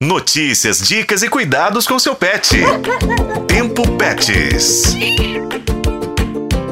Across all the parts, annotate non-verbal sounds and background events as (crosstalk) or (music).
Notícias, dicas e cuidados com seu pet. (laughs) Tempo Pets.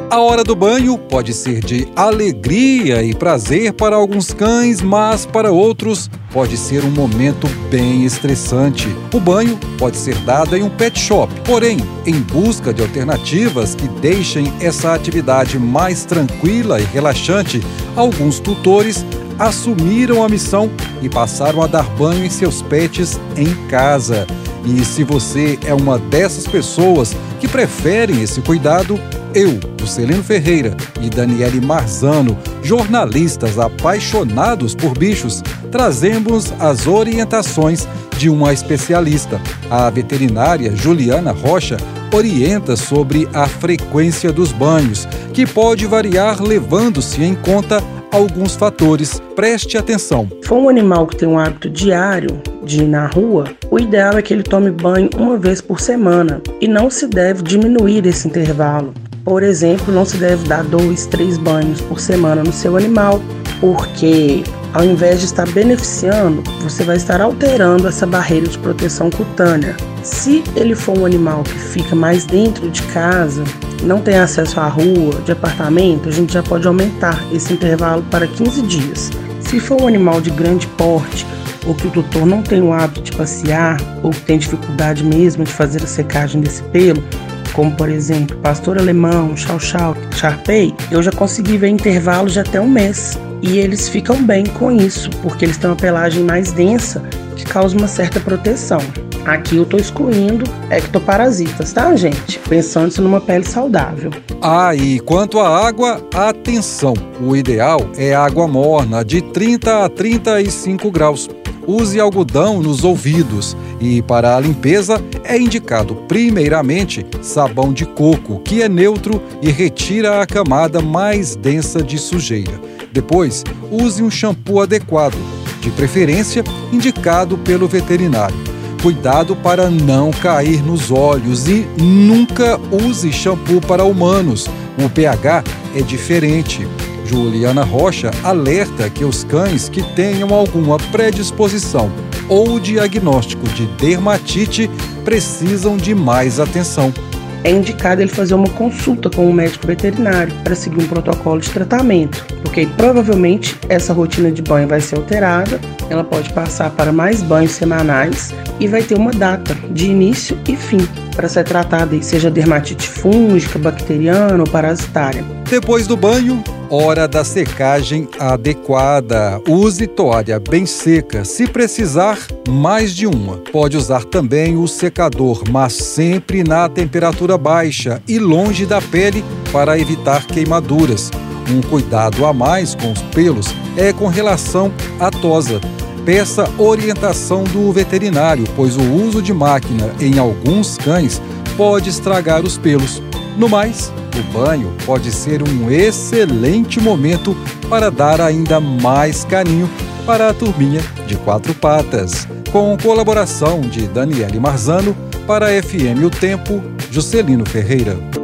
A hora do banho pode ser de alegria e prazer para alguns cães, mas para outros pode ser um momento bem estressante. O banho pode ser dado em um pet shop, porém, em busca de alternativas que deixem essa atividade mais tranquila e relaxante, alguns tutores assumiram a missão e passaram a dar banho em seus pets em casa. E se você é uma dessas pessoas que preferem esse cuidado, eu, Juscelino Ferreira e Daniele Marzano, jornalistas apaixonados por bichos, trazemos as orientações de uma especialista. A veterinária Juliana Rocha orienta sobre a frequência dos banhos, que pode variar levando-se em conta alguns fatores. Preste atenção. For um animal que tem um hábito diário de ir na rua, o ideal é que ele tome banho uma vez por semana e não se deve diminuir esse intervalo. Por exemplo, não se deve dar dois, três banhos por semana no seu animal, porque ao invés de estar beneficiando, você vai estar alterando essa barreira de proteção cutânea. Se ele for um animal que fica mais dentro de casa, não tem acesso à rua, de apartamento, a gente já pode aumentar esse intervalo para 15 dias. Se for um animal de grande porte, ou que o tutor não tem o hábito de passear, ou que tem dificuldade mesmo de fazer a secagem desse pelo, como por exemplo pastor alemão, chau chau, charpei, eu já consegui ver intervalos de até um mês. E eles ficam bem com isso, porque eles têm uma pelagem mais densa que causa uma certa proteção. Aqui eu estou excluindo ectoparasitas, tá, gente? Pensando numa pele saudável. Ah, e quanto à água, atenção! O ideal é água morna, de 30 a 35 graus. Use algodão nos ouvidos e para a limpeza é indicado primeiramente sabão de coco, que é neutro e retira a camada mais densa de sujeira. Depois, use um shampoo adequado, de preferência indicado pelo veterinário. Cuidado para não cair nos olhos e nunca use shampoo para humanos. O pH é diferente. Juliana Rocha alerta que os cães que tenham alguma predisposição ou diagnóstico de dermatite precisam de mais atenção. É indicado ele fazer uma consulta com um médico veterinário para seguir um protocolo de tratamento, porque provavelmente essa rotina de banho vai ser alterada, ela pode passar para mais banhos semanais e vai ter uma data de início e fim para ser tratada, seja dermatite fúngica, bacteriana ou parasitária. Depois do banho, hora da secagem adequada. Use toalha bem seca, se precisar, mais de uma. Pode usar também o secador, mas sempre na temperatura baixa e longe da pele para evitar queimaduras. Um cuidado a mais com os pelos é com relação à tosa. Peça orientação do veterinário, pois o uso de máquina em alguns cães pode estragar os pelos. No mais, o banho pode ser um excelente momento para dar ainda mais carinho para a turminha de quatro patas. Com colaboração de Daniele Marzano para FM O Tempo, Juscelino Ferreira.